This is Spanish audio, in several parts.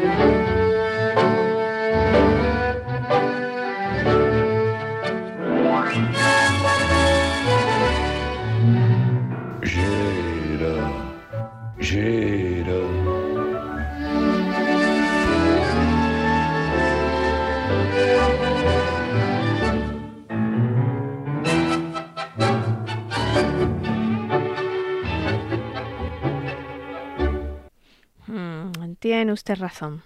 tiene razón.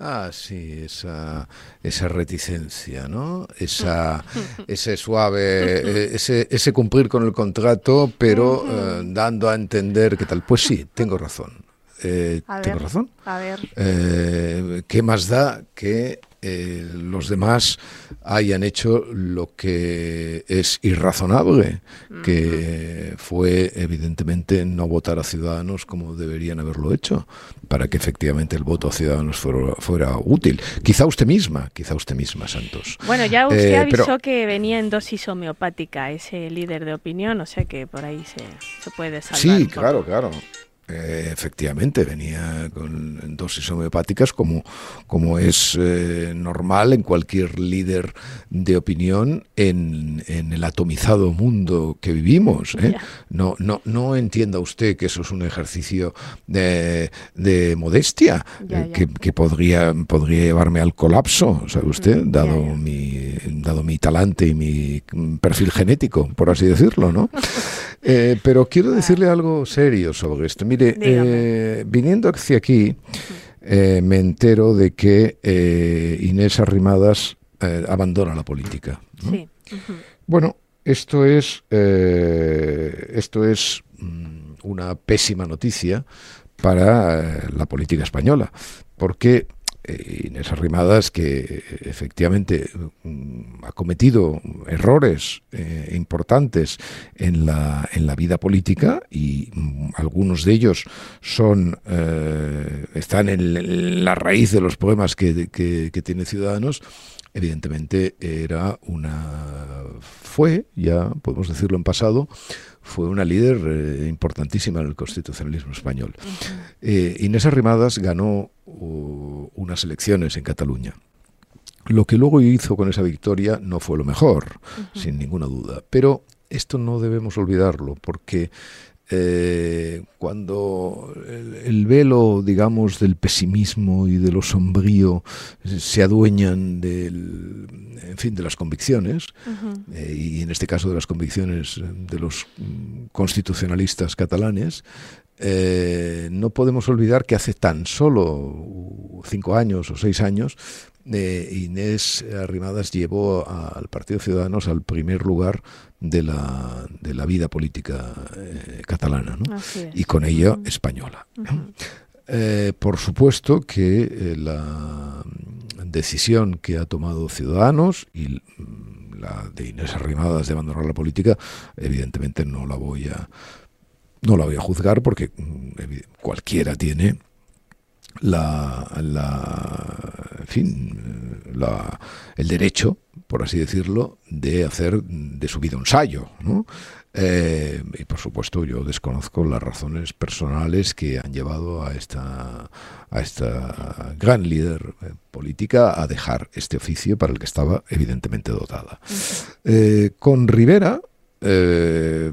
Ah, sí, esa, esa reticencia, ¿no? Esa, ese suave, eh, ese, ese cumplir con el contrato, pero eh, dando a entender que tal. Pues sí, tengo razón. Eh, ¿Tengo razón? A ver. Eh, ¿Qué más da que eh, los demás hayan hecho lo que es irrazonable, que fue evidentemente no votar a Ciudadanos como deberían haberlo hecho, para que efectivamente el voto a Ciudadanos fuera, útil. Quizá usted misma, quizá usted misma, Santos. Bueno, ya usted avisó que venía en dosis homeopática ese líder de opinión, o sea que por ahí se, se puede salvar. Sí, claro, claro. Eh, efectivamente, venía con dosis homeopáticas como, como es eh, normal en cualquier líder de opinión en, en el atomizado mundo que vivimos. ¿eh? No, no, no entienda usted que eso es un ejercicio de, de modestia Que, que, podría, podría llevarme al colapso, ¿sabe usted? Dado, mi, dado mi talante y mi perfil genético, por así decirlo, ¿no? pero quiero decirle algo serio sobre esto. Mire, eh, viniendo hacia aquí, eh, me entero de que eh, Inés Arrimadas abandona la política. Sí. Bueno, esto es, esto es mm, una pésima noticia para la política española, porque Inés Arrimadas, que efectivamente mm, ha cometido errores eh, importantes en la, en la vida política y mm, algunos de ellos son eh, están en la raíz de los problemas que, que tiene Ciudadanos, evidentemente era una fue, ya podemos decirlo en pasado, fue una líder eh, importantísima en el constitucionalismo español. Eh, Inés Arrimadas ganó uh, unas elecciones en Cataluña. Lo que luego hizo con esa victoria no fue lo mejor, sin ninguna duda. Pero esto no debemos olvidarlo, porque eh, cuando el, velo, digamos, del pesimismo y de lo sombrío se adueñan del, en fin, de las convicciones, eh, y en este caso de las convicciones de los constitucionalistas catalanes, eh, no podemos olvidar que hace tan solo cinco años o seis años Inés Arrimadas llevó al Partido Ciudadanos al primer lugar de la, de la vida política eh, catalana y con ello española. Eh, por supuesto que eh, la decisión que ha tomado Ciudadanos y la de Inés Arrimadas de abandonar la política, evidentemente no la voy a no la voy a juzgar porque mm, cualquiera tiene la, la, en fin, la, el derecho, por así decirlo, de hacer de su vida un ensayo. ¿no? Eh, y por supuesto yo desconozco las razones personales que han llevado a esta, a esta gran líder eh, política a dejar este oficio para el que estaba evidentemente dotada. Eh, con Rivera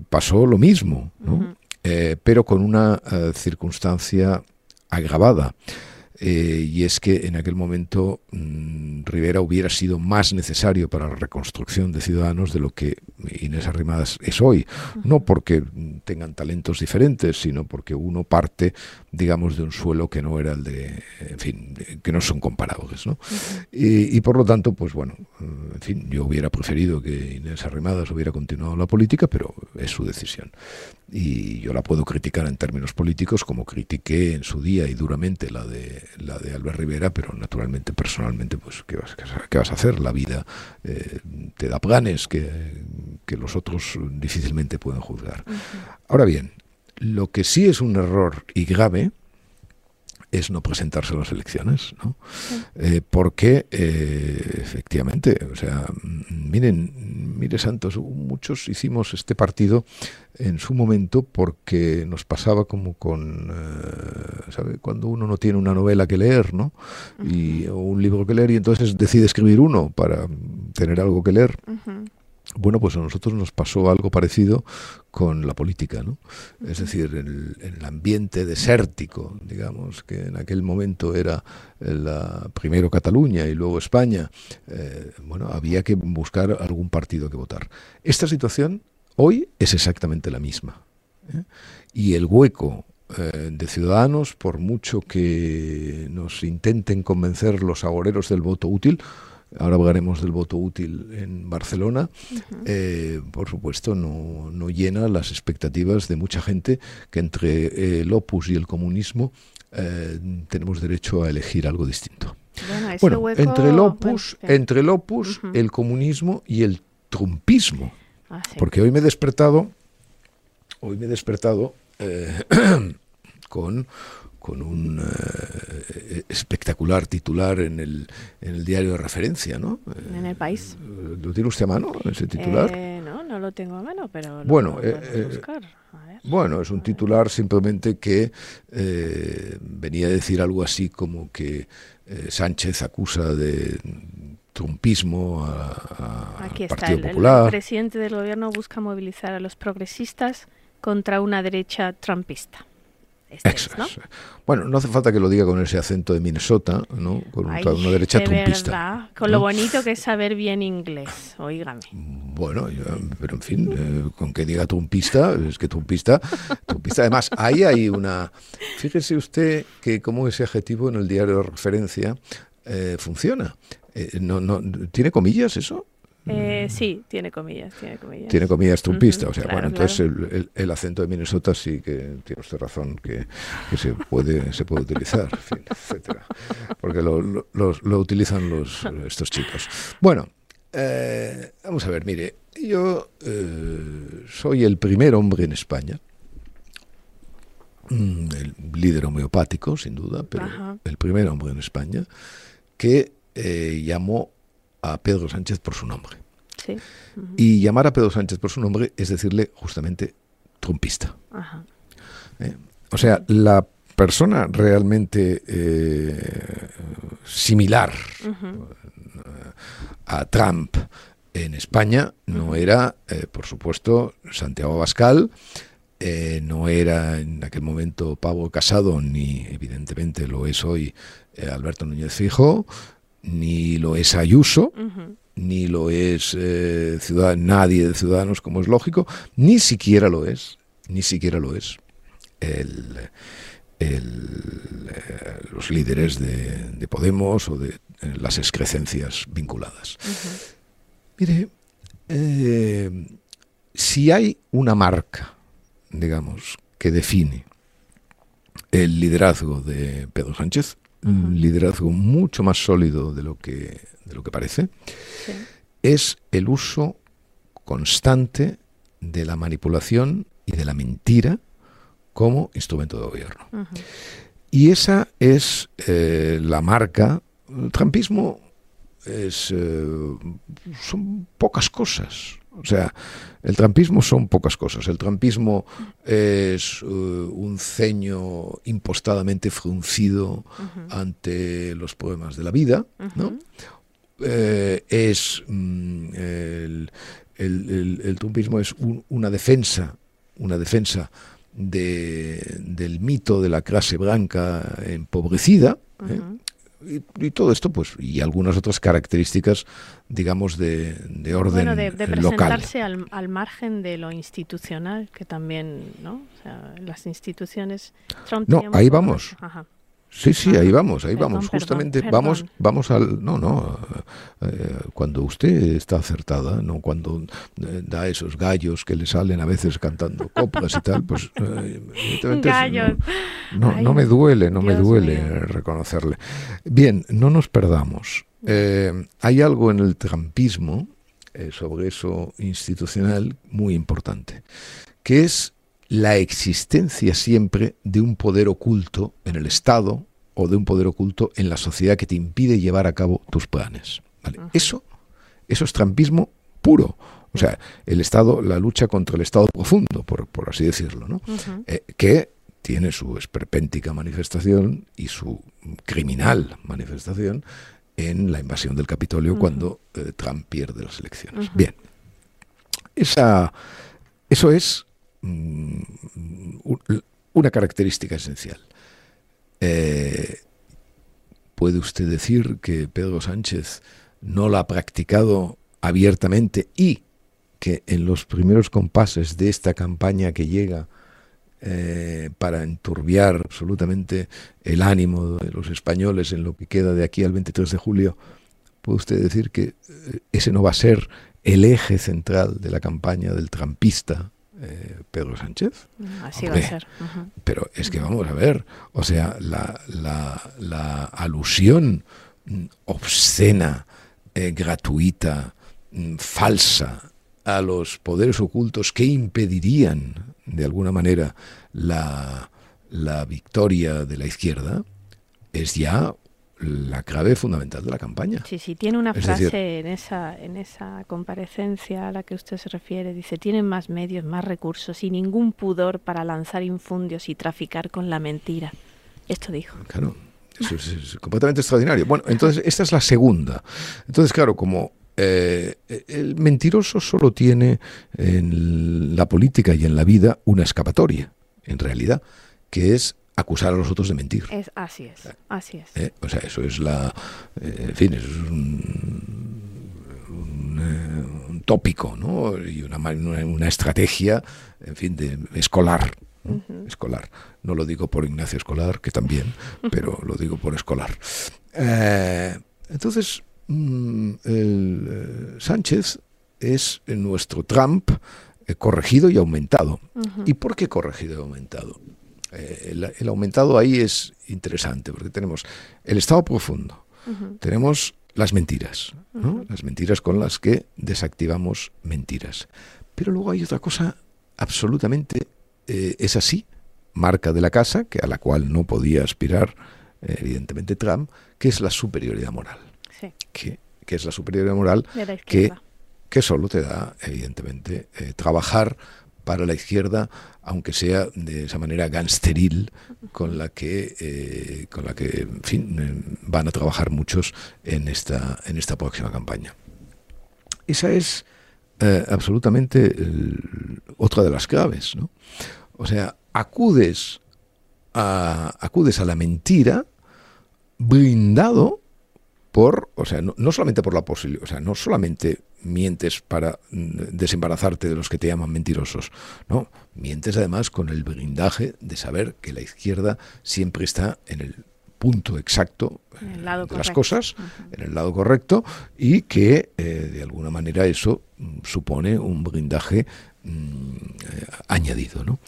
pasó lo mismo, ¿no? Pero con una circunstancia agravada. Eh, y es que en aquel momento mm, Rivera hubiera sido más necesario para la reconstrucción de Ciudadanos de lo que Inés Arrimadas es hoy. No porque tengan talentos diferentes, sino porque uno parte, digamos, de un suelo que no era el de, en fin, que no son comparables. ¿no? y, por lo tanto, pues bueno, en fin, yo hubiera preferido que Inés Arrimadas hubiera continuado la política, pero es su decisión y yo la puedo criticar en términos políticos como critiqué en su día y duramente la de la de Albert Rivera, pero naturalmente personalmente pues qué vas, qué vas a hacer, la vida eh, te da planes que, que, los otros difícilmente pueden juzgar. Ahora bien, lo que sí es un error y grave es no presentarse a las elecciones, ¿no? Eh, porque eh, efectivamente, o sea, miren, mire Santos, muchos hicimos este partido en su momento porque nos pasaba como con, eh, ¿sabe? Cuando uno no tiene una novela que leer, ¿no? Y, o un libro que leer y entonces decide escribir uno para tener algo que leer. Bueno, pues a nosotros nos pasó algo parecido con la política, ¿no? Es decir, el, el ambiente desértico, digamos, que en aquel momento era la, primero Cataluña y luego España, eh, bueno, había que buscar algún partido que votar. Esta situación hoy es exactamente la misma. ¿eh? Y el hueco eh, de ciudadanos, por mucho que nos intenten convencer los agoreros del voto útil, ahora hablaremos del voto útil en Barcelona, eh, por supuesto no, no, llena las expectativas de mucha gente que entre eh, el opus y el comunismo eh, tenemos derecho a elegir algo distinto. Bueno, entre el opus, entre el opus, el comunismo y el trumpismo, ah, porque hoy me he despertado, hoy me he despertado con con un eh, espectacular titular en el, en el diario de referencia, ¿no? En el país. ¿Lo tiene usted a mano, ese titular? Eh, no, no lo tengo a mano, pero lo bueno, eh, buscar. Bueno, es un titular simplemente que venía a decir algo así como que Sánchez acusa de trumpismo a, Aquí está, Partido el, Popular. el presidente del gobierno busca movilizar a los progresistas contra una derecha trumpista. ¿No? Bueno, no hace falta que lo diga con ese acento de Minnesota, ¿no? Con una derecha de trumpista. Verdad, con lo bonito que es saber bien inglés, oígame. Bueno, pero en fin, eh, con que diga trumpista, es que trumpista, trumpista. Además, ahí hay una... Fíjese usted que como ese adjetivo en el diario de referencia eh, funciona. Eh, no, no, ¿Tiene comillas eso? Eh, sí, tiene comillas, tiene comillas. Tiene comillas trumpista, o sea, bueno, entonces el, el, acento de Minnesota sí que tiene usted razón que, que se puede se puede utilizar, en fin, etcétera, porque lo, lo, lo, utilizan los estos chicos. Bueno, eh, vamos a ver, mire, yo eh, soy el primer hombre en España, mm, el líder homeopático, sin duda, pero Ajá. el primer hombre en España que eh, llamó a Pedro Sánchez por su nombre. Sí. Uh -huh. Y llamar a Pedro Sánchez por su nombre es decirle justamente trumpista. Ajá. ¿Eh? O sea, la persona realmente eh, similar uh -huh. a Trump en España no era, eh, por supuesto, Santiago Bascal, eh, no era en aquel momento Pablo Casado, ni evidentemente lo es hoy eh, Alberto Núñez Fijo, ni lo es Ayuso, uh -huh. ni lo es eh, ciudad, nadie de Ciudadanos, como es lógico, ni siquiera lo es, ni siquiera lo es el, el, eh, los líderes de, de, Podemos o de eh, las excrecencias vinculadas. Uh -huh. Mire, si hay una marca, digamos, que define el liderazgo de Pedro Sánchez, un liderazgo mucho más sólido de lo que, de lo que parece, sí. es el uso constante de la manipulación y de la mentira como instrumento de gobierno. Uh -huh. Y esa es eh, la marca. El trampismo es, eh, son pocas cosas. O sea, el trampismo son pocas cosas. El trampismo es uh, un ceño impostadamente fruncido uh -huh. ante los problemas de la vida, uh -huh. ¿no? Eh, es mm, el, el, el, el, trumpismo es un, una defensa, una defensa de, del mito de la clase blanca empobrecida. ¿eh? Y, y, todo esto, pues, y algunas otras características, digamos, de, de orden bueno, de, de local. presentarse al, al, margen de lo institucional, que también, ¿no? O sea, las instituciones. Trump no, ahí vamos. Ajá. Sí, sí, ahí vamos, ahí perdón, vamos. Justamente perdón, vamos, vamos al. No, no. Eh, cuando usted está acertada, no cuando eh, da esos gallos que le salen a veces cantando coplas y tal, pues. Eh, gallos. No, no, no, me duele, no Dios me duele mío. reconocerle. Bien, no nos perdamos. Hay algo en el trampismo sobre eso institucional muy importante, que es la existencia siempre de un poder oculto en el Estado, o de un poder oculto en la sociedad que te impide llevar a cabo tus planes. ¿vale? Eso, eso es trampismo puro. O sea, el Estado, la lucha contra el Estado profundo, por, por así decirlo, ¿no? Eh, que tiene su esperpéntica manifestación y su criminal manifestación en la invasión del Capitolio cuando eh, Trump pierde las elecciones. Bien, esa, eso es una característica esencial. Eh, ¿Puede usted decir que Pedro Sánchez no la ha practicado abiertamente y que en los primeros compases de esta campaña que llega eh, para enturbiar absolutamente el ánimo de los españoles en lo que queda de aquí al 23 de julio, puede usted decir que eh, ese no va a ser el eje central de la campaña del trampista eh, Pedro Sánchez. Así va a ser. Pero es que vamos a ver, o sea, la, la, alusión obscena, gratuita, falsa a los poderes ocultos que impedirían de alguna manera la, victoria de la izquierda, es ya la clave fundamental de la campaña. Sí, sí, tiene una frase en, esa, en esa comparecencia a la que usted se refiere, dice, tienen más medios, más recursos y ningún pudor para lanzar infundios y traficar con la mentira. Esto dijo. Claro, eso es completamente extraordinario. Bueno, entonces esta es la segunda. Entonces, claro, como eh, el mentiroso solo tiene en la política y en la vida una escapatoria, en realidad, que es acusar a los otros de mentir. Es, así es, así es. Eh, o sea, eso es la... Eh, en fin, es un, tópico, ¿no? Y una, una, estrategia, en fin, de escolar. Escolar. No lo digo por Ignacio Escolar, que también, pero lo digo por escolar. entonces, Mm, el, eh, Sánchez es nuestro Trump eh, corregido y aumentado. ¿Y por qué corregido y aumentado? Eh, el, aumentado ahí es interesante porque tenemos el estado profundo, tenemos las mentiras, las mentiras con las que desactivamos mentiras. Pero luego hay otra cosa absolutamente, es así, marca de la casa, que a la cual no podía aspirar evidentemente Trump, que es la superioridad moral. Que, es la superioridad moral, que, que solo te da, evidentemente, eh, trabajar para la izquierda, aunque sea de esa manera gangsteril con la que, eh, con la que, en fin, eh, van a trabajar muchos en esta, en esta próxima campaña. Esa es absolutamente otra de las claves, ¿no? O sea, acudes a, acudes a la mentira blindado por, o sea, no, solamente por la posibilidad, o sea, no solamente mientes para mm, desembarazarte de los que te llaman mentirosos, no, mientes además con el blindaje de saber que la izquierda siempre está en el punto exacto de las cosas, en el lado correcto, y que eh, de alguna manera eso mm, supone un blindaje mm, eh, añadido, ¿no?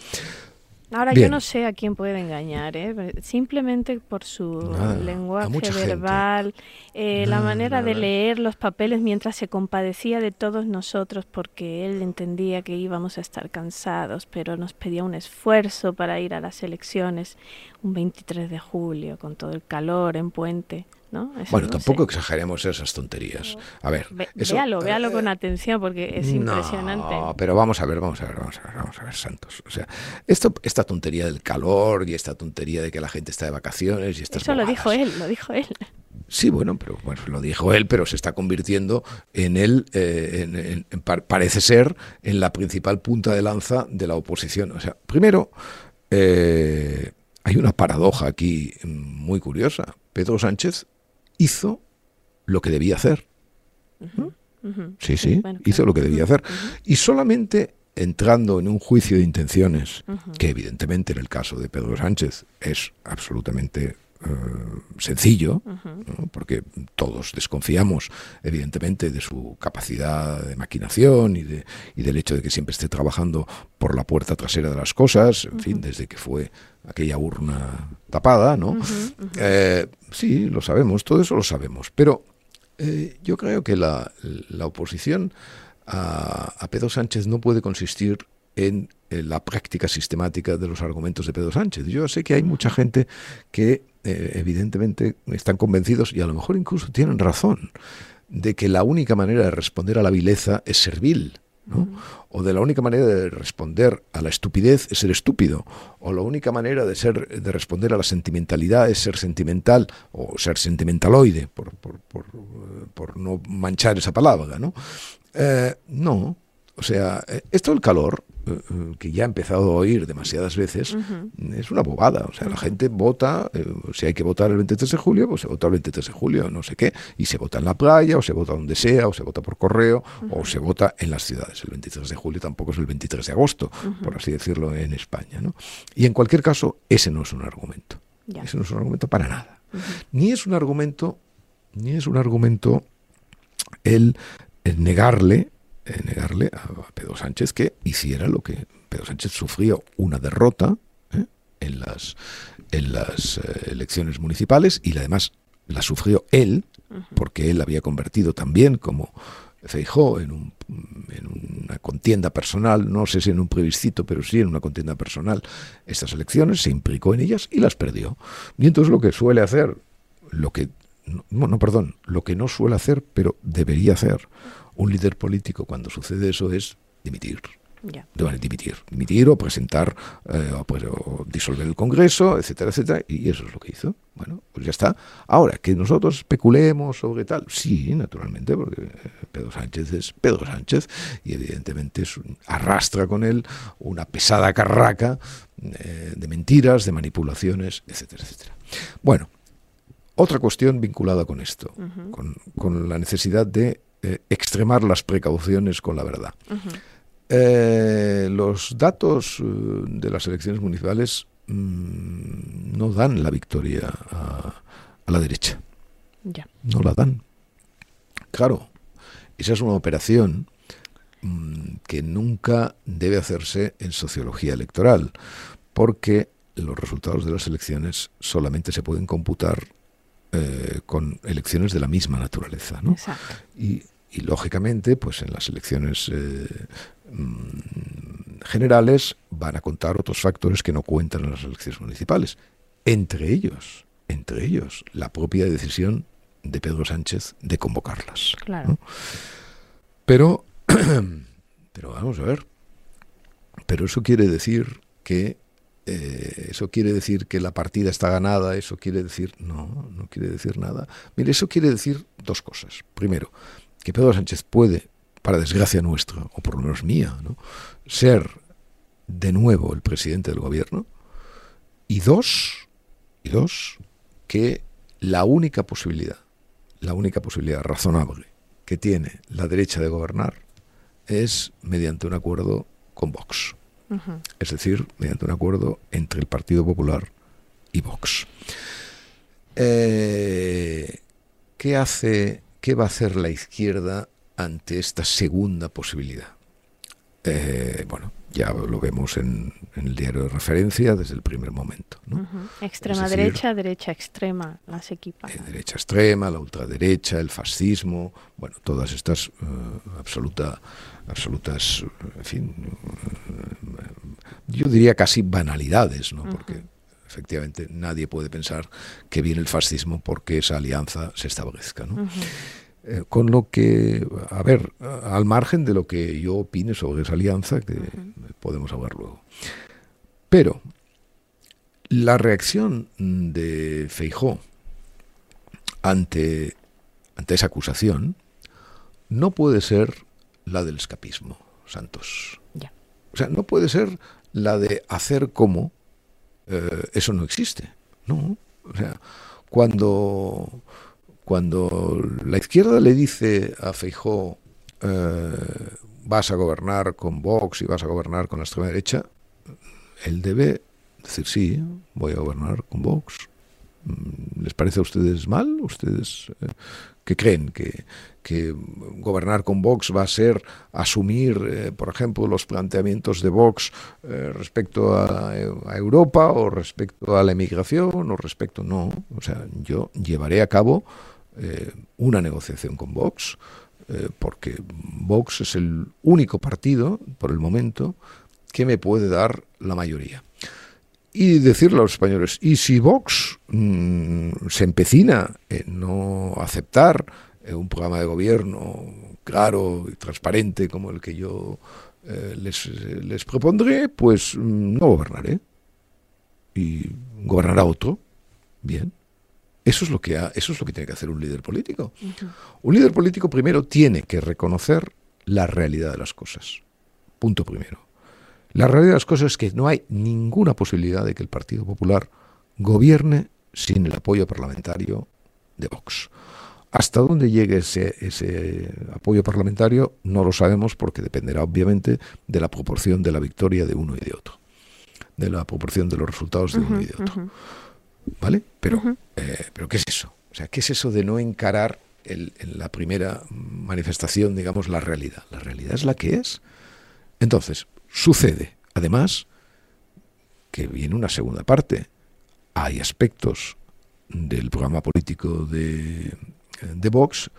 Ahora yo no sé a quién puede engañar, ¿eh? simplemente por su lenguaje verbal, eh, la manera de leer los papeles mientras se compadecía de todos nosotros porque él entendía que íbamos a estar cansados, pero nos pedía un esfuerzo para ir a las elecciones un 23 de julio con todo el calor en puente bueno, tampoco exageremos esas tonterías. A ver, véalo, véalo con atención porque es impresionante. No, pero vamos a ver, vamos a ver, vamos a ver, vamos a ver, Santos. O sea, esto, esta tontería del calor y esta tontería de que la gente está de vacaciones y estas Eso lo dijo él, lo dijo él. Sí, bueno, pero bueno, lo dijo él, pero se está convirtiendo en él, eh, parece ser, en la principal punta de lanza de la oposición. O sea, primero, eh, hay una paradoja aquí muy curiosa. Pedro Sánchez hizo lo que debía hacer. Sí, sí, hizo lo que debía hacer. Y solamente entrando en un juicio de intenciones, que evidentemente en el caso de Pedro Sánchez es absolutamente eh, sencillo, porque todos desconfiamos, evidentemente, de su capacidad de maquinación y, de, y del hecho de que siempre esté trabajando por la puerta trasera de las cosas, en fin, desde que fue aquella urna tapada, ¿no? Eh, sí, lo sabemos, todo eso lo sabemos, pero eh, yo creo que la, oposición a, Pedro Sánchez no puede consistir en la práctica sistemática de los argumentos de Pedro Sánchez. Yo sé que hay mucha gente que eh, evidentemente están convencidos y a lo mejor incluso tienen razón de que la única manera de responder a la vileza es servil. O de la única manera de responder a la estupidez es ser estúpido. O la única manera de, ser, de responder a la sentimentalidad es ser sentimental o ser sentimentaloide, por, por no manchar esa palabra. ¿no? Eh, no, o sea, eh, esto del calor eh, que ya he empezado a oír demasiadas veces, es una bobada. O sea, la gente vota, eh, si hay que votar el 23 de julio, pues se vota el 23 de julio, no sé qué, y se vota en la playa, o se vota donde sea, o se vota por correo, o se vota en las ciudades. El 23 de julio tampoco es el 23 de agosto, por así decirlo, en España. ¿no? Y en cualquier caso, ese no es un argumento. Ese no es un argumento para nada. Ni es un argumento, ni es un argumento el negarle negarle a, Pedro Sánchez que hiciera lo que Pedro Sánchez sufrió una derrota ¿eh? en las, en las eh, elecciones municipales y además la sufrió él, porque él había convertido también como Feijó en, un, en una contienda personal, no sé si en un plebiscito, pero sí en una contienda personal, estas elecciones, se implicó en ellas y las perdió. Y entonces lo que suele hacer, lo que, no, no perdón, lo que no suele hacer, pero debería hacer un líder político cuando sucede eso es dimitir. Deben dimitir, dimitir o presentar eh, o, pues, o disolver el Congreso, etcétera, etcétera, y eso es lo que hizo. Bueno, pues ya está. Ahora, que nosotros especulemos sobre tal, sí, naturalmente, porque eh, Pedro Sánchez es Pedro Sánchez y evidentemente es arrastra con él una pesada carraca eh, de mentiras, de manipulaciones, etcétera, etcétera. Bueno, otra cuestión vinculada con esto, con, con la necesidad de eh, extremar las precauciones con la verdad. Eh, los datos eh, de las elecciones municipales mm, no dan la victoria a, la derecha. No la dan. Claro, esa es una operación mm, que nunca debe hacerse en sociología electoral, porque los resultados de las elecciones solamente se pueden computar eh, con elecciones de la misma naturaleza. ¿no? Y, y, lógicamente, pues en las elecciones eh, mm, generales van a contar otros factores que no cuentan en las elecciones municipales. Entre ellos, entre ellos, la propia decisión de Pedro Sánchez de convocarlas. Claro. Pero, pero vamos a ver. Pero eso quiere decir que eh, eso quiere decir que la partida está ganada, eso quiere decir, no, no quiere decir nada. Mire, eso quiere decir dos cosas. Primero, que Pedro Sánchez puede, para desgracia nuestra, o por lo menos mía, ¿no? ser de nuevo el presidente del gobierno. Y dos, y dos, que la única posibilidad, la única posibilidad razonable que tiene la derecha de gobernar es mediante un acuerdo con Vox es decir, mediante un acuerdo entre el Partido Popular y Vox. Eh, ¿Qué hace, qué va a hacer la izquierda ante esta segunda posibilidad? Eh, bueno, ya lo vemos en, el diario de referencia desde el primer momento. Extrema derecha, derecha extrema, las equipas. Eh, derecha extrema, la ultraderecha, el fascismo, bueno, todas estas absoluta, absolutas, en fin, yo diría casi banalidades, ¿no? Porque efectivamente nadie puede pensar que viene el fascismo porque esa alianza se establezca, ¿no? Eh, con lo que, a ver, al margen de lo que yo opine sobre esa alianza, que podemos hablar luego. Pero la reacción de Feijó ante, ante esa acusación no puede ser la del escapismo, Santos. O sea, no puede ser la de hacer como eh, eso no existe. No. O sea, cuando, cuando la izquierda le dice a Feijó eh, vas a gobernar con Vox y vas a gobernar con la extrema derecha, él debe decir sí, voy a gobernar con Vox. Mm, ¿Les parece a ustedes mal? ¿Ustedes qué creen? ¿Que, que gobernar con Vox va a ser asumir, eh, por ejemplo, los planteamientos de Vox eh, respecto a, Europa o respecto a la emigración o respecto... No, o sea, yo llevaré a cabo eh, una negociación con Vox porque Vox es el único partido, por el momento, ¿qué me puede dar la mayoría? Y decirle a los españoles, ¿y si Vox mm, se empecina en no aceptar eh, un programa de gobierno claro y transparente como el que yo eh, les, les, propondré, pues mm, no gobernaré. Y gobernará otro. Bien. Eso es lo que, eso es lo que tiene que hacer un líder político. Un líder político primero tiene que reconocer la realidad de las cosas. Punto primero. La realidad de las cosas es que no hay ninguna posibilidad de que el Partido Popular gobierne sin el apoyo parlamentario de Vox. Hasta dónde llegue ese, ese, apoyo parlamentario no lo sabemos porque dependerá obviamente de la proporción de la victoria de uno y de otro, de la proporción de los resultados de uno y de otro. ¿Vale? Pero, eh, pero ¿qué es eso? O sea, ¿qué es eso de no encarar en la primera manifestación, digamos, la realidad? La realidad es la que es. Entonces, sucede, además, que viene una segunda parte. Hay aspectos del programa político de, de Vox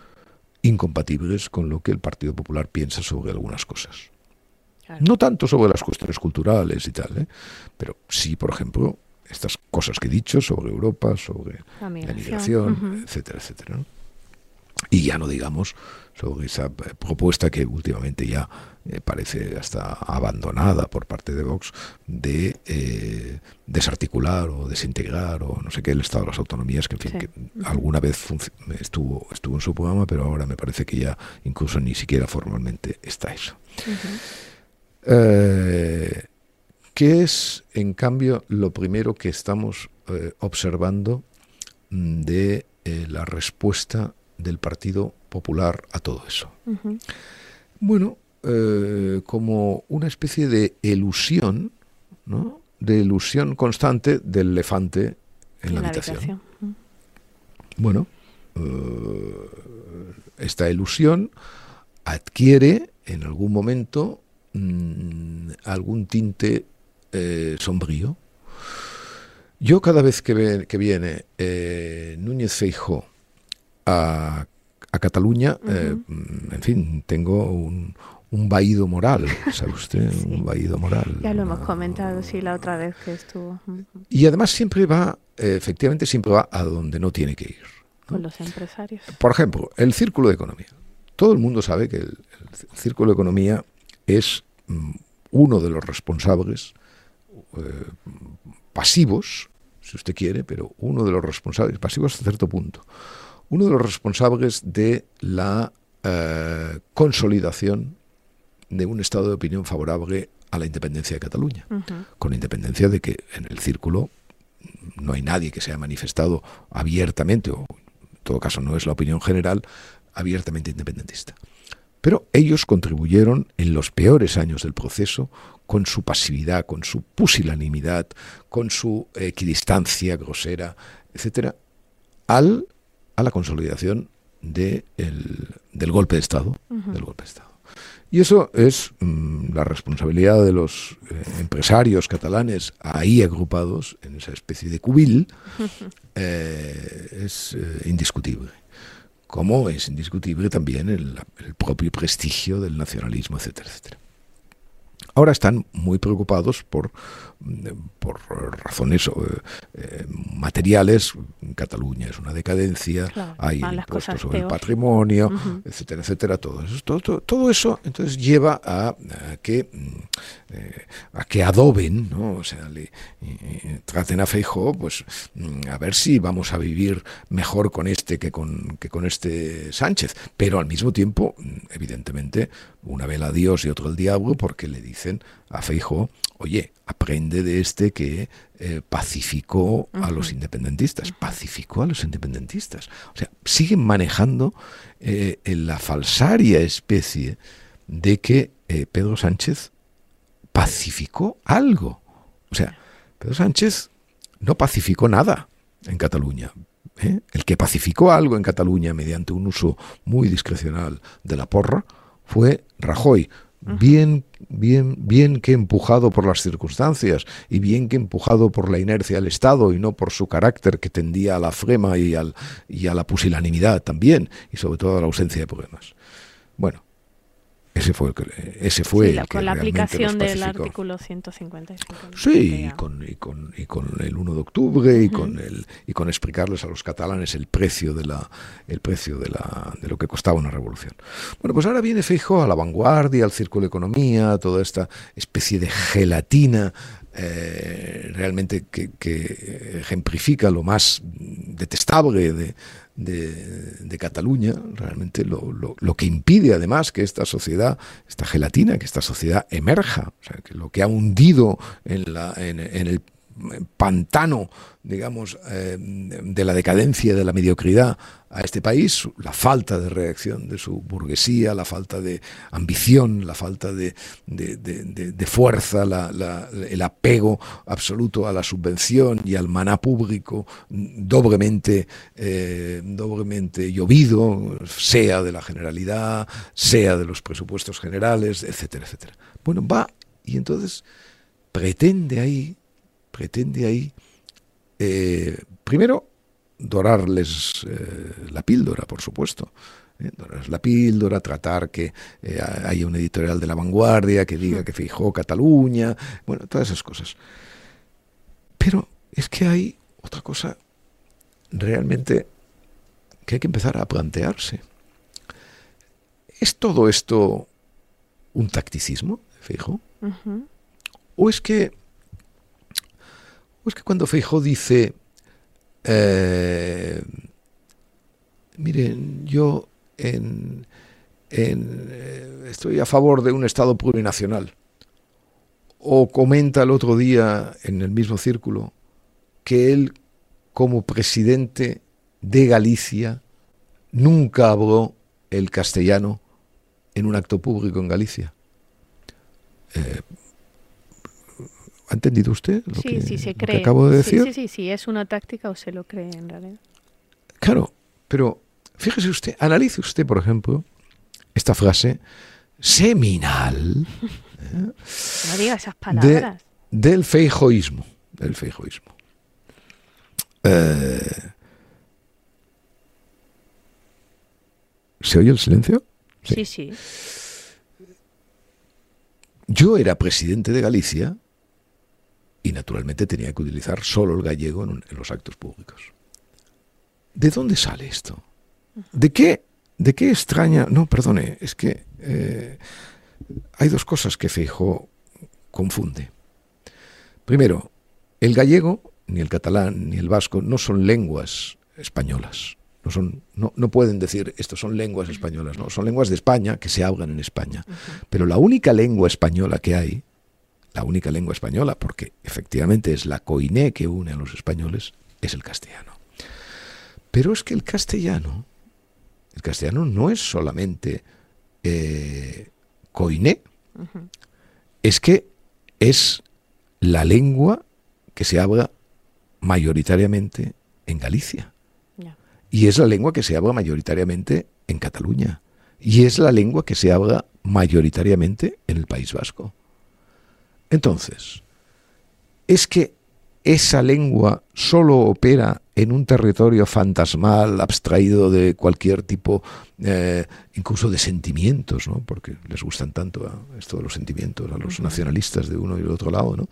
incompatibles con lo que el Partido Popular piensa sobre algunas cosas. No tanto sobre las cuestiones culturales y tal, ¿eh? pero sí, por ejemplo, estas cosas que he dicho sobre Europa, sobre la migración, etcétera, etcétera. Y ya no digamos sobre esa eh, propuesta que últimamente ya eh, parece hasta abandonada por parte de Vox de eh, desarticular o desintegrar o no sé qué el Estado de las autonomías, que en fin, que alguna vez estuvo, estuvo en su programa, pero ahora me parece que ya incluso ni siquiera formalmente está eso. ¿Qué es, en cambio, lo primero que estamos observando mm, de la respuesta del Partido Popular a todo eso. Bueno, eh, como una especie de ilusión, ¿no? de ilusión constante del elefante en, la, habitación. Bueno, eh, esta ilusión adquiere en algún momento mm, algún tinte eh, sombrío. Yo cada vez que, que viene Núñez Feijó a, Cataluña, eh, en fin, tengo un, un vaído moral, ¿sabe usted? Un vaído moral. Ya lo hemos comentado, sí, la otra vez que estuvo. Y además siempre va, efectivamente, siempre va a donde no tiene que ir. Con los empresarios. Por ejemplo, el círculo de economía. Todo el mundo sabe que el, círculo de economía es mm, uno de los responsables eh, pasivos, si usted quiere, pero uno de los responsables pasivos hasta cierto punto uno de los responsables de la eh, consolidación de un estado de opinión favorable a la independencia de Cataluña, con independencia de que en el círculo no hay nadie que se haya manifestado abiertamente, o en todo caso no es la opinión general, abiertamente independentista. Pero ellos contribuyeron en los peores años del proceso con su pasividad, con su pusilanimidad, con su equidistancia grosera, etcétera, al a la consolidación de del golpe de Estado, del golpe de Estado. Y eso es mm, la responsabilidad de los eh, empresarios catalanes ahí agrupados en esa especie de cubil, eh, es eh, indiscutible. Como es indiscutible también el, el, propio prestigio del nacionalismo, etcétera, etcétera. Ahora están muy preocupados por, por razones eh, materiales. Cataluña es una decadencia, hay impuestos sobre el patrimonio, etcétera, etcétera. Todo eso, todo, todo, eso entonces lleva a, que eh, a que adoben, ¿no? o sea, le, traten a Feijóo, pues mm, a ver si vamos a vivir mejor con este que con, que con este Sánchez. Pero al mismo tiempo, mm, evidentemente, una vela a Dios y otro al diablo, porque le dicen a Feijóo, oye, aprende de este que eh, pacificó a los independentistas, pacificó a los independentistas. O sea, siguen manejando eh, en la falsaria especie de que eh, Pedro Sánchez pacificó algo. O sea, Pedro Sánchez no pacificó nada en Cataluña. El que pacificó algo en Cataluña mediante un uso muy discrecional de la porra fue Rajoy bien, bien, bien que empujado por las circunstancias y bien que empujado por la inercia del Estado y no por su carácter que tendía a la frema y, al, y a la pusilanimidad también, y sobre todo a la ausencia de problemas. Bueno, Ese fue el que, ese fue el con la aplicación del artículo 155. Sí, y con, y, con, y con el 1 de octubre y con el y con explicarles a los catalanes el precio de la el precio de la de lo que costaba una revolución. Bueno, pues ahora viene Feijóo a la vanguardia, al círculo de economía, toda esta especie de gelatina eh, realmente que, ejemplifica lo más detestable de, Cataluña, realmente lo, lo, que impide además que esta sociedad, esta gelatina, que esta sociedad emerja, o sea, que lo que ha hundido en, la, en, en el pantano, digamos, eh, de la decadencia, de la mediocridad a este país, la falta de reacción de su burguesía, la falta de ambición, la falta de, fuerza, el apego absoluto a la subvención y al maná público doblemente, eh, doblemente llovido, sea de la generalidad, sea de los presupuestos generales, etcétera, etcétera. Bueno, va y entonces pretende ahí pretende ahí, eh, primero, dorarles eh, la píldora, por supuesto. ¿eh? dorarles la píldora, tratar que haya un editorial de la vanguardia que diga que fijó Cataluña, bueno, todas esas cosas. Pero es que hay otra cosa realmente que hay que empezar a plantearse. ¿Es todo esto un tacticismo, fijo? ¿O es que pues que cuando Feijó dice, eh, miren, yo en, eh, estoy a favor de un Estado plurinacional, o comenta el otro día en el mismo círculo que él, como presidente de Galicia, nunca habló el castellano en un acto público en Galicia. Eh, ¿Ha entendido usted lo, que, sí, se cree. acabo de decir? Sí, sí, sí, es una táctica o se lo cree en realidad. Claro, pero fíjese usted, analice usted, por ejemplo, esta frase seminal. ¿eh? No diga esas palabras. del feijoísmo. Del feijoísmo. Eh, ¿Se oye el silencio? sí, sí. Yo era presidente de Galicia y naturalmente tenía que utilizar solo el gallego en, los actos públicos. ¿De dónde sale esto? ¿De qué, de qué extraña? No, perdone, es que eh, hay dos cosas que Feijo confunde. Primero, el gallego, ni el catalán, ni el vasco no son lenguas españolas. No, son, no, no pueden decir esto son lenguas españolas, no, son lenguas de España que se hablan en España. Pero la única lengua española que hay la única lengua española, porque efectivamente es la coiné que une a los españoles, es el castellano. Pero es que el castellano, el castellano no es solamente eh, coiné, es que es la lengua que se habla mayoritariamente en Galicia. Y es la lengua que se habla mayoritariamente en Cataluña. Y es la lengua que se habla mayoritariamente en el País Vasco. Entonces, es que esa lengua solo opera en un territorio fantasmal, abstraído de cualquier tipo, eh, incluso de sentimientos, ¿no? porque les gustan tanto esto de los sentimientos a los nacionalistas de uno y del otro lado. No,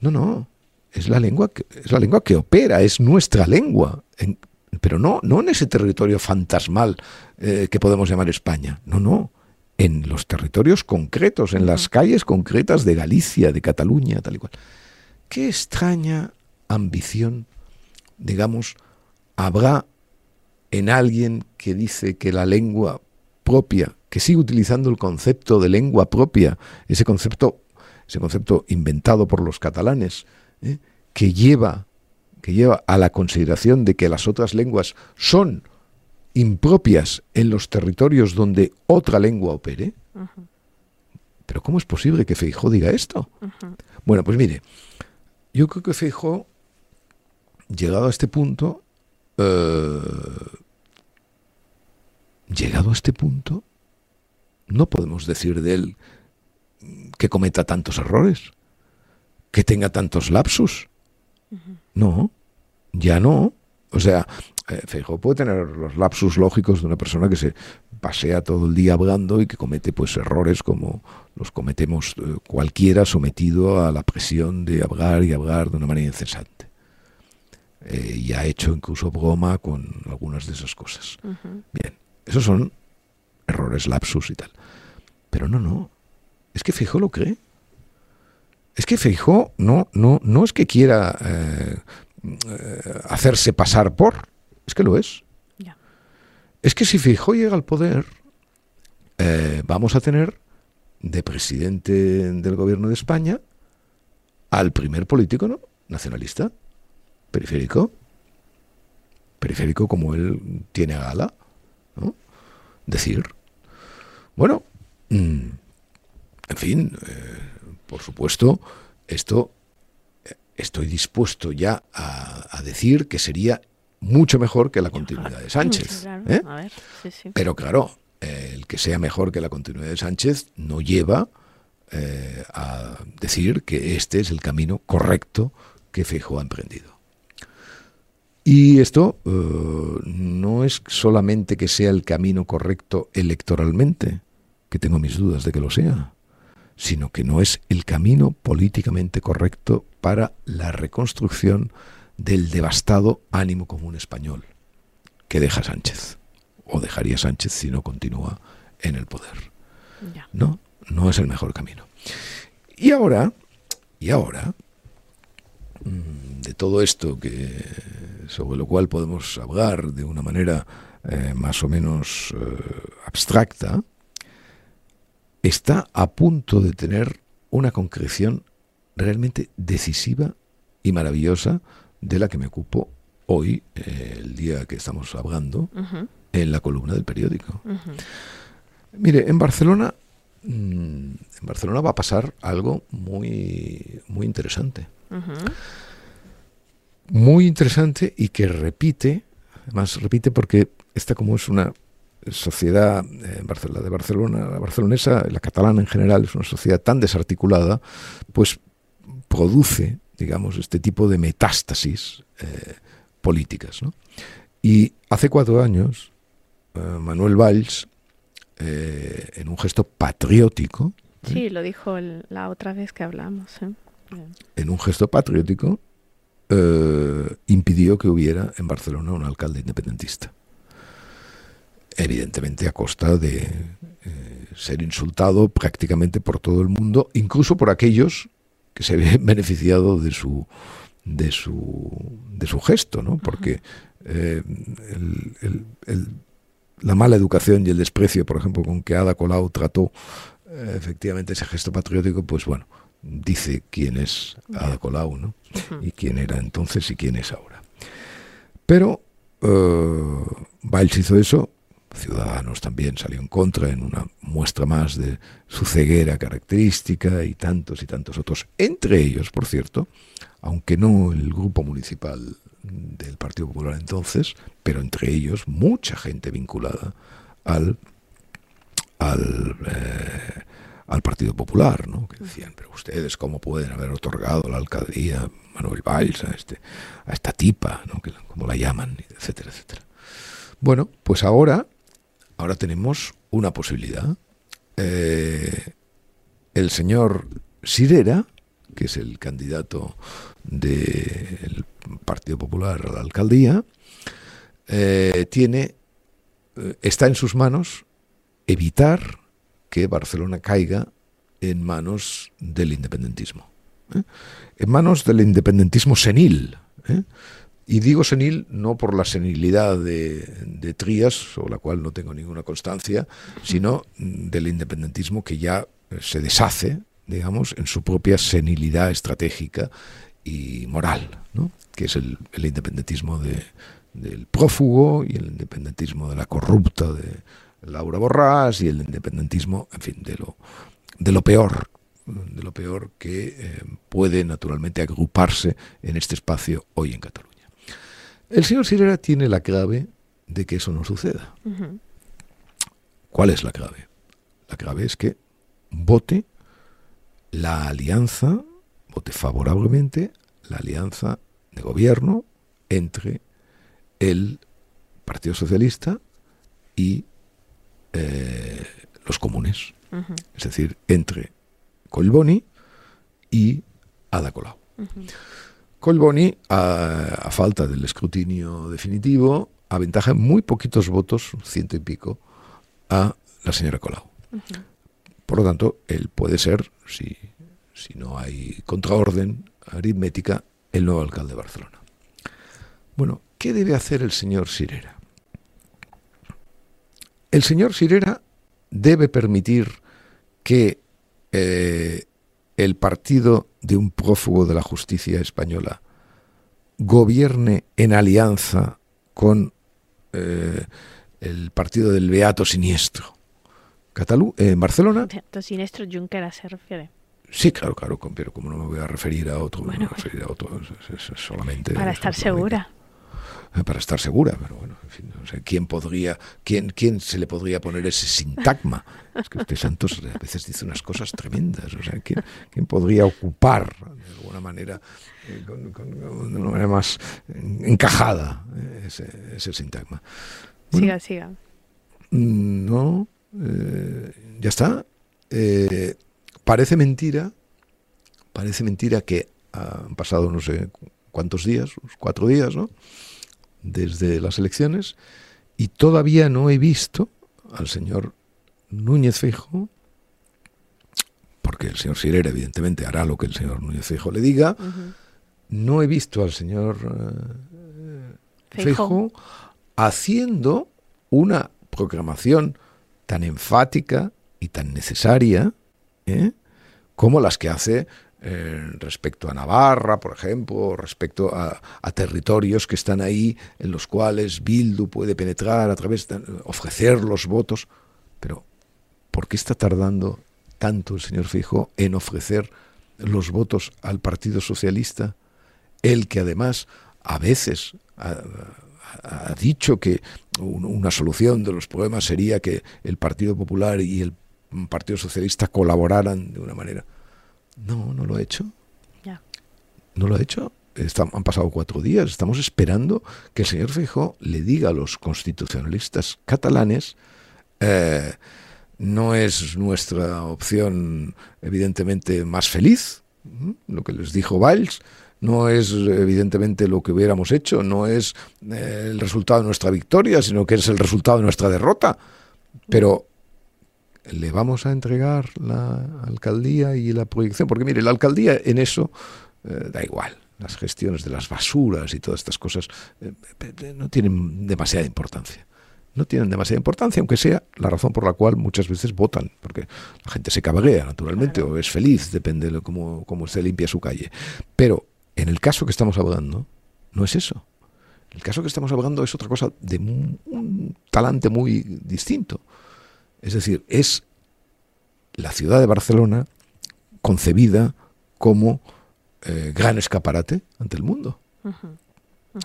no, no es, la lengua que, es la lengua que opera, es nuestra lengua, pero no, no en ese territorio fantasmal eh, que podemos llamar España, no, no, en los territorios concretos, en las calles concretas de Galicia, de Cataluña, tal y cual. Qué extraña ambición, digamos, habrá en alguien que dice que la lengua propia, que sigue utilizando el concepto de lengua propia, ese concepto, ese concepto inventado por los catalanes, ¿eh? que lleva que lleva a la consideración de que las otras lenguas son impropias en los territorios donde otra lengua opere. Pero ¿cómo es posible que Feijó diga esto? Bueno, pues mire, yo creo que Feijó, llegado a este punto, eh, llegado a este punto, no podemos decir de él que cometa tantos errores, que tenga tantos lapsus. No, ya no. O sea, Eh, puede tener los lapsus lógicos de una persona que se pasea todo el día hablando y que comete pues errores como los cometemos eh, cualquiera sometido a la presión de hablar y hablar de una manera incesante. Eh, y ha hecho incluso broma con algunas de esas cosas. Bien, esos son errores, lapsus y tal. Pero no, no. Es que Fijo lo cree. Es que Fijo no, no, no es que quiera eh, hacerse pasar por. Es que lo es. Es que si Fijo llega al poder, vamos a tener de presidente del gobierno de España al primer político ¿no? nacionalista, periférico, periférico como él tiene a gala, ¿no? decir, bueno, mm, en fin, eh, por supuesto, esto eh, estoy dispuesto ya a, decir que sería mucho mejor que la continuidad de Sánchez. ¿eh? Pero claro, el que sea mejor que la continuidad de Sánchez no lleva eh, a decir que este es el camino correcto que Feijóo ha emprendido. Y esto eh, no es solamente que sea el camino correcto electoralmente, que tengo mis dudas de que lo sea, sino que no es el camino políticamente correcto para la reconstrucción del devastado ánimo común español que deja Sánchez o dejaría Sánchez si no continúa en el poder. No, no es el mejor camino. Y ahora, y ahora, mm, de todo esto que sobre lo cual podemos hablar de una manera eh, más o menos eh, abstracta, está a punto de tener una concreción realmente decisiva y maravillosa de la que me ocupo hoy, eh, el día que estamos hablando, en la columna del periódico. Mire, en Barcelona, mm, en Barcelona va a pasar algo muy, muy interesante. Muy interesante y que repite, además repite porque esta como es una sociedad eh, la de Barcelona, la barcelonesa, la catalana en general, es una sociedad tan desarticulada, pues produce, digamos, este tipo de metástasis eh, políticas. Y hace cuatro años, eh, Manuel Valls, eh, en un gesto patriótico. Sí, lo dijo la otra vez que hablamos. En un gesto patriótico, impidió que hubiera en Barcelona un alcalde independentista. Evidentemente a costa de ser insultado prácticamente por todo el mundo, incluso por aquellos que se habían beneficiado de su de su, de su gesto, ¿no? Porque el, la mala educación y el desprecio, por ejemplo, con que Ada Colau trató eh, efectivamente ese gesto patriótico, pues bueno, dice quién es Ada Colau, ¿no? Y quién era entonces y quién es ahora. Pero uh, hizo eso, Ciudadanos también salió en contra en una muestra más de su ceguera característica y tantos y tantos otros, entre ellos, por cierto, aunque no el grupo municipal del Partido Popular entonces, pero entre ellos mucha gente vinculada al, al, eh, al Partido Popular, ¿no? que decían, pero ustedes cómo pueden haber otorgado la alcaldía Manuel Valls a, este, a esta tipa, ¿no? como la llaman, etcétera, etcétera. Bueno, pues ahora, ahora tenemos una posibilidad. Eh, el señor Sirera, que es el candidato del Partido Popular a la alcaldía, eh, tiene, eh, está en sus manos evitar que Barcelona caiga en manos del independentismo, en manos del independentismo senil. Y digo senil no por la senilidad de, de, Trías, sobre la cual no tengo ninguna constancia, sino del independentismo que ya se deshace, digamos, en su propia senilidad estratégica y moral, ¿no? que es el, independentismo de, del prófugo y el independentismo de la corrupta de Laura Borrás y el independentismo, en fin, de lo, de lo peor, de lo peor que eh, puede naturalmente agruparse en este espacio hoy en Cataluña. El señor Sirera tiene la clave de que eso no suceda. ¿Cuál es la clave? La clave es que vote la alianza vote favorablemente la alianza de gobierno entre el Partido Socialista y eh, los comunes. Es decir, entre Colboni y Ada Colau. Colboni, a, falta del escrutinio definitivo, aventaja muy poquitos votos, ciento y pico, a la señora Colau. Por lo tanto, él puede ser, si, si no hay contraorden aritmética, el nuevo alcalde de Barcelona. Bueno, ¿qué debe hacer el señor Sirera? El señor Sirera debe permitir que eh, el partido de un prófugo de la justicia española gobierne en alianza con eh, el partido del Beato Siniestro. Catalu eh, en Barcelona. Beato Siniestro Junqueras se refiere. Sí, claro, claro, pero como no me voy a referir a otro, bueno, me voy a referir a otro, solamente para estar segura. Eh, para estar segura, pero bueno, en fin, no sé, ¿quién podría, quién, quién se le podría poner ese sintagma? Es que usted Santos a veces dice unas cosas tremendas, o sea, ¿quién, quién podría ocupar de alguna manera, eh, con, de una manera más encajada eh, ese, ese, sintagma? siga, siga. Mm, no, ya está. parece mentira, parece mentira que han pasado no sé cuántos días, cuatro días, ¿no? Desde las elecciones y todavía no he visto al señor Núñez Fijo, porque el señor Sirera evidentemente hará lo que el señor Núñez Fijo le diga, no he visto al señor uh, haciendo una proclamación tan enfática y tan necesaria ¿eh? como las que hace eh, respecto a Navarra, por ejemplo, respecto a, territorios que están ahí en los cuales Bildu puede penetrar a través de ofrecer los votos. Pero, ¿por qué está tardando tanto el señor Fijo en ofrecer los votos al Partido Socialista? El que además a veces ha, ha dicho que una solución de los problemas sería que el Partido Popular y el Partido Socialista colaboraran de una manera no, no lo ha hecho. No lo ha hecho. han pasado cuatro días. Estamos esperando que el señor Feijó le diga a los constitucionalistas catalanes eh, no es nuestra opción evidentemente más feliz, lo que les dijo Valls, no es evidentemente lo que hubiéramos hecho, no es eh, el resultado de nuestra victoria, sino que es el resultado de nuestra derrota. Pero le vamos a entregar la alcaldía y la proyección, porque mire, la alcaldía en eso eh, da igual. Las gestiones de las basuras y todas estas cosas eh, no tienen demasiada importancia. No tienen demasiada importancia, aunque sea la razón por la cual muchas veces votan, porque la gente se cabaguea naturalmente o es feliz, depende de cómo, cómo se limpia su calle. Pero en el caso que estamos hablando, no es eso. El caso que estamos hablando es otra cosa de un talante muy distinto. Es decir, es la ciudad de Barcelona concebida como eh, gran escaparate ante el mundo.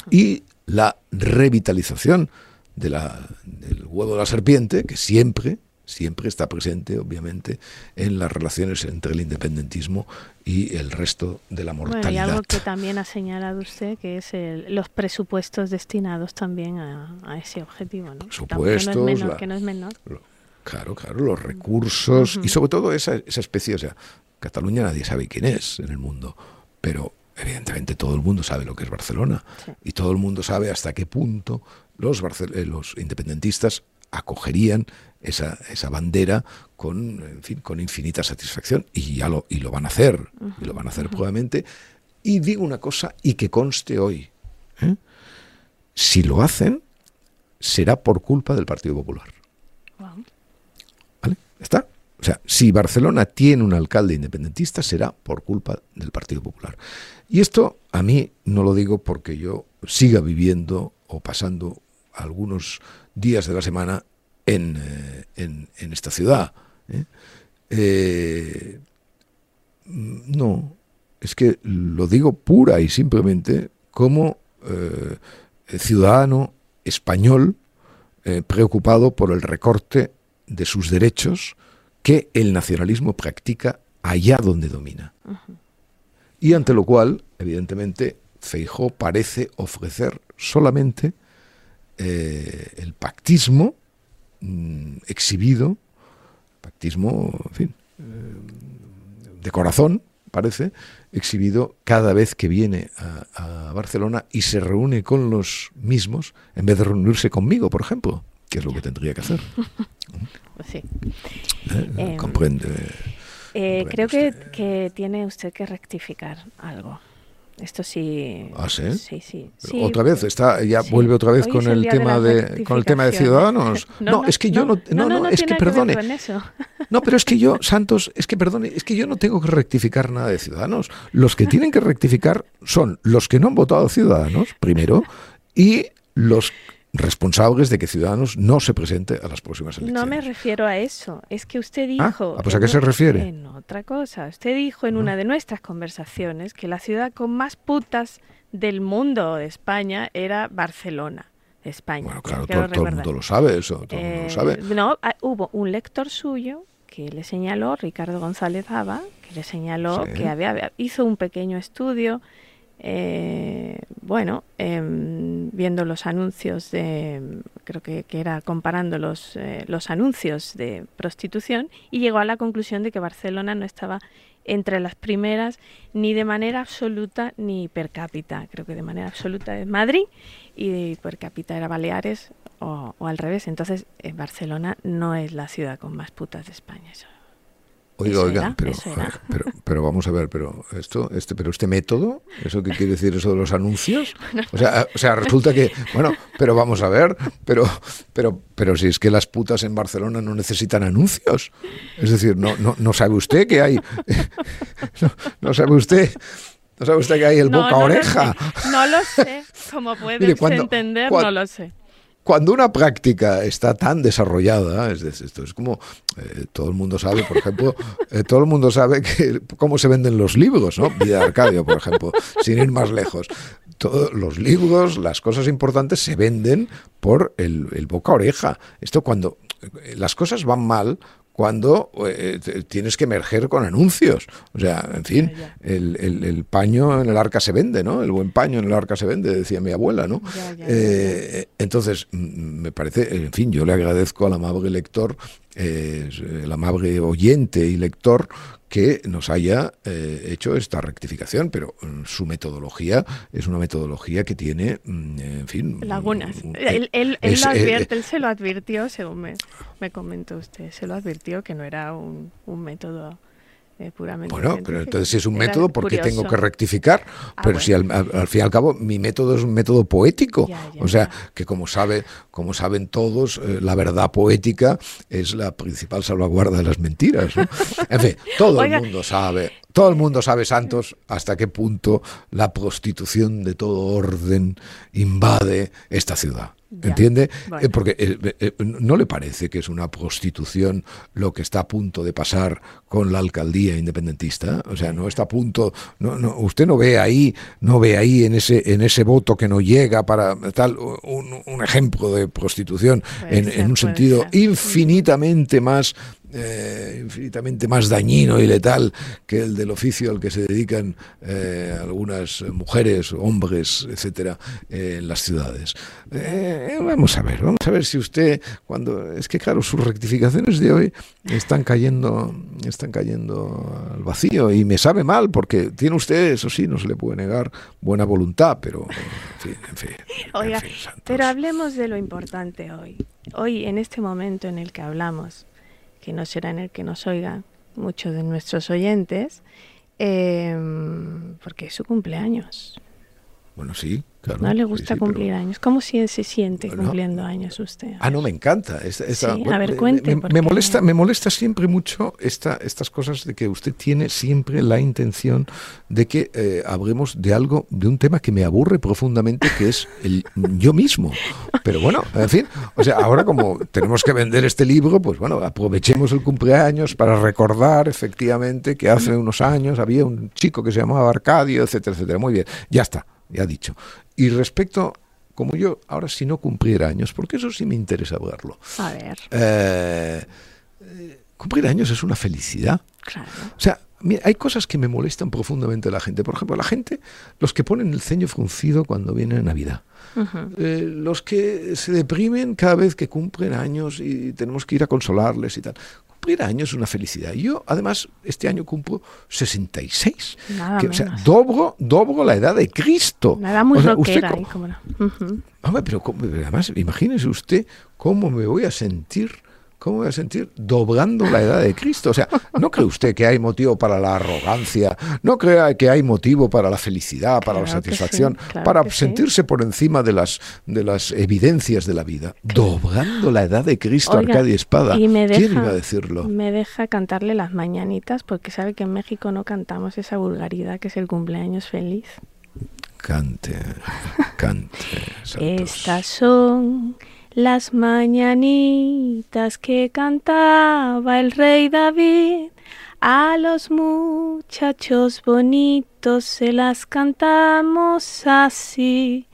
Y la revitalización de la, del huevo de la serpiente, que siempre, siempre está presente, obviamente, en las relaciones entre el independentismo y el resto de la mortalidad. y algo que también ha señalado usted, que es los presupuestos destinados también a, ese objetivo. ¿no? Supuestos, que no es menor. Claro, claro, los recursos y sobre todo esa, esa especie, o sea, Cataluña nadie sabe quién es en el mundo, pero evidentemente todo el mundo sabe lo que es Barcelona y todo el mundo sabe hasta qué punto los, eh, los independentistas acogerían esa, esa bandera con, en fin, con infinita satisfacción y ya lo, y lo van a hacer, y lo van a hacer probablemente. Y digo una cosa y que conste hoy, ¿eh? si lo hacen, será por culpa del Partido Popular. ¿Está? O sea, si Barcelona tiene un alcalde independentista será por culpa del Partido Popular. Y esto a mí no lo digo porque yo siga viviendo o pasando algunos días de la semana en, eh, esta ciudad. ¿eh? Eh, no, es que lo digo pura y simplemente como ciudadano español preocupado por el recorte de sus derechos que el nacionalismo practica allá donde domina. Y ante lo cual, evidentemente, Feijó parece ofrecer solamente eh, el pactismo mm, exhibido, pactismo, en fin, eh, de corazón, parece, exhibido cada vez que viene a, Barcelona y se reúne con los mismos, en vez de reunirse conmigo, por ejemplo, que es lo que tendría que hacer. sí. ¿Eh? Em, comprende. creo que, que tiene usted que rectificar algo. Esto sí. ¿Ah, sí? Sí, sí. otra vez está ya vuelve otra vez con el tema de, con el tema de ciudadanos. No, es que yo no no, no, es que perdone. no, pero es que yo Santos, es que perdone, es que yo no tengo que rectificar nada de ciudadanos. Los que tienen que rectificar son los que no han votado ciudadanos primero y los responsables de que Ciudadanos no se presente a las próximas elecciones. No me refiero a eso. Es que usted ah, dijo... Ah, pues ¿a qué se refiere? En otra cosa. Usted dijo en una de nuestras conversaciones que la ciudad con más putas del mundo de España era Barcelona. España. Bueno, claro, todo, el mundo lo sabe eso, todo el mundo lo sabe. Eh, no, ah, hubo un lector suyo que le señaló, Ricardo González Aba, que le señaló que había, hizo un pequeño estudio eh, bueno, em, viendo los anuncios de, creo que, era comparando los, eh, los anuncios de prostitución y llegó a la conclusión de que Barcelona no estaba entre las primeras ni de manera absoluta ni per cápita. Creo que de manera absoluta es Madrid y per cápita era Baleares o, al revés. Entonces, eh, Barcelona no es la ciudad con más putas de España. Eso Oiga, oiga, pero, pero, pero, vamos a ver, pero esto, este, pero este método, ¿eso qué quiere decir eso de los anuncios? O sea, o sea, resulta que, bueno, pero vamos a ver, pero, pero, pero si es que las putas en Barcelona no necesitan anuncios. Es decir, no, no, no sabe usted que hay, no, sabe usted. ¿No sabe usted que hay el boca oreja? No lo sé, como puedes entender, no lo sé cuando una práctica está tan desarrollada, es decir, esto es como eh, todo el mundo sabe, por ejemplo, eh, todo el mundo sabe que cómo se venden los libros, ¿no? Vida de Arcadio, por ejemplo, sin ir más lejos. Todos los libros, las cosas importantes se venden por el, el boca oreja. Esto cuando eh, las cosas van mal, cuando eh, tienes que emerger con anuncios. O sea, en fin, el, el, paño en el arca se vende, ¿no? El buen paño en el arca se vende, decía mi abuela, ¿no? Eh, entonces, me parece, en fin, yo le agradezco al amable lector, eh, el amable oyente y lector, que nos haya eh, hecho esta rectificación, pero mm, su metodología es una metodología que tiene, mm, en fin... Lagunas. él, él, lo advierte, él se lo advirtió, según me, me comentó usted, se lo advirtió que no era un, un método eh, bueno, pero entonces si es un método, ¿por qué tengo que rectificar? Ah, pero si al, fin y al cabo mi método es un método poético. o sea, que como, sabe, como saben todos, eh, la verdad poética es la principal salvaguarda de las mentiras. En fin, todo el mundo sabe, todo el mundo sabe, Santos, hasta qué punto la prostitución de todo orden invade esta ciudad. ¿Entiende? Eh, porque eh, eh, no le parece que es una prostitución lo que está a punto de pasar con la alcaldía independentista. O sea, no está a punto. No, no, usted no ve ahí, no ve ahí en ese en ese voto que no llega para tal un, ejemplo de prostitución en, en, un sentido infinitamente más eh, infinitamente más dañino y letal que el del oficio al que se dedican eh, algunas mujeres, hombres, etcétera, eh, en las ciudades. vamos a ver, vamos a ver si usted, cuando es que claro, sus rectificaciones de hoy están cayendo, están cayendo al vacío y me sabe mal porque tiene usted, eso sí, no se le puede negar buena voluntad, pero en fin, Oiga, pero hablemos de lo importante hoy. Hoy, en este momento en el que hablamos, que no será en el que nos oigan muchos de nuestros oyentes, em, porque es su cumpleaños. Bueno, sí, no le gusta cumplir años. ¿Cómo se siente cumpliendo años usted? Ah, no, me encanta. a ver, cuente. Me, molesta, me molesta siempre mucho esta, estas cosas de que usted tiene siempre la intención de que eh, hablemos de algo, de un tema que me aburre profundamente, que es el yo mismo. Pero bueno, en fin, o sea, ahora como tenemos que vender este libro, pues bueno, aprovechemos el cumpleaños para recordar efectivamente que hace unos años había un chico que se llamaba Arcadio, etcétera, etcétera. Muy bien, ya está, ya dicho. Y respecto, como yo ahora si no cumpliera años, porque eso sí me interesa verlo. A ver. Eh, cumplir años es una felicidad. Claro. O sea, hay cosas que me molestan profundamente la gente. Por ejemplo, la gente, los que ponen el ceño fruncido cuando viene Navidad. Eh, los que se deprimen cada vez que cumplen años y tenemos que ir a consolarles y tal. Cumplir años es una felicidad. Yo, además, este año cumplo 66. que, o sea, dobro, dobro la edad de Cristo. Nada muy o usted, pero además, imagínese usted cómo me voy a sentir ¿Cómo voy a sentir? Doblando la edad de Cristo. O sea, ¿no cree usted que hay motivo para la arrogancia? ¿No cree que hay motivo para la felicidad, para la satisfacción, para sentirse por encima de las, de las evidencias de la vida? Doblando la edad de Cristo, Arcadia Espada. ¿Quién iba a decirlo? Me deja cantarle las mañanitas porque sabe que en México no cantamos esa vulgaridad que es el cumpleaños feliz. Cante, cante. Estas son las mañanitas que cantaba el rey David, a los muchachos bonitos se las cantamos así.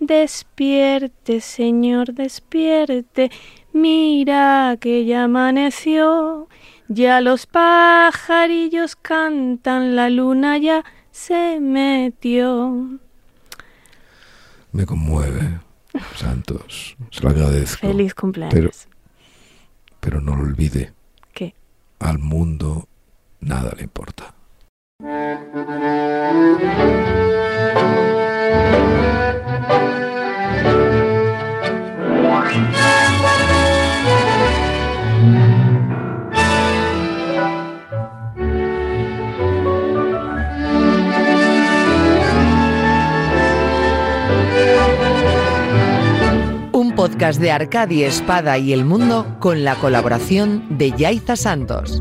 Despierte, Señor, despierte, mira que ya amaneció, ya los pajarillos cantan, la luna ya se metió. Me conmueve. Santos, se lo agradezco. Feliz cumpleaños. Pero, no lo olvide. ¿Qué? Al mundo nada le importa. Podcast de Arcadia Espada y el Mundo con la colaboración de Yaiza Santos.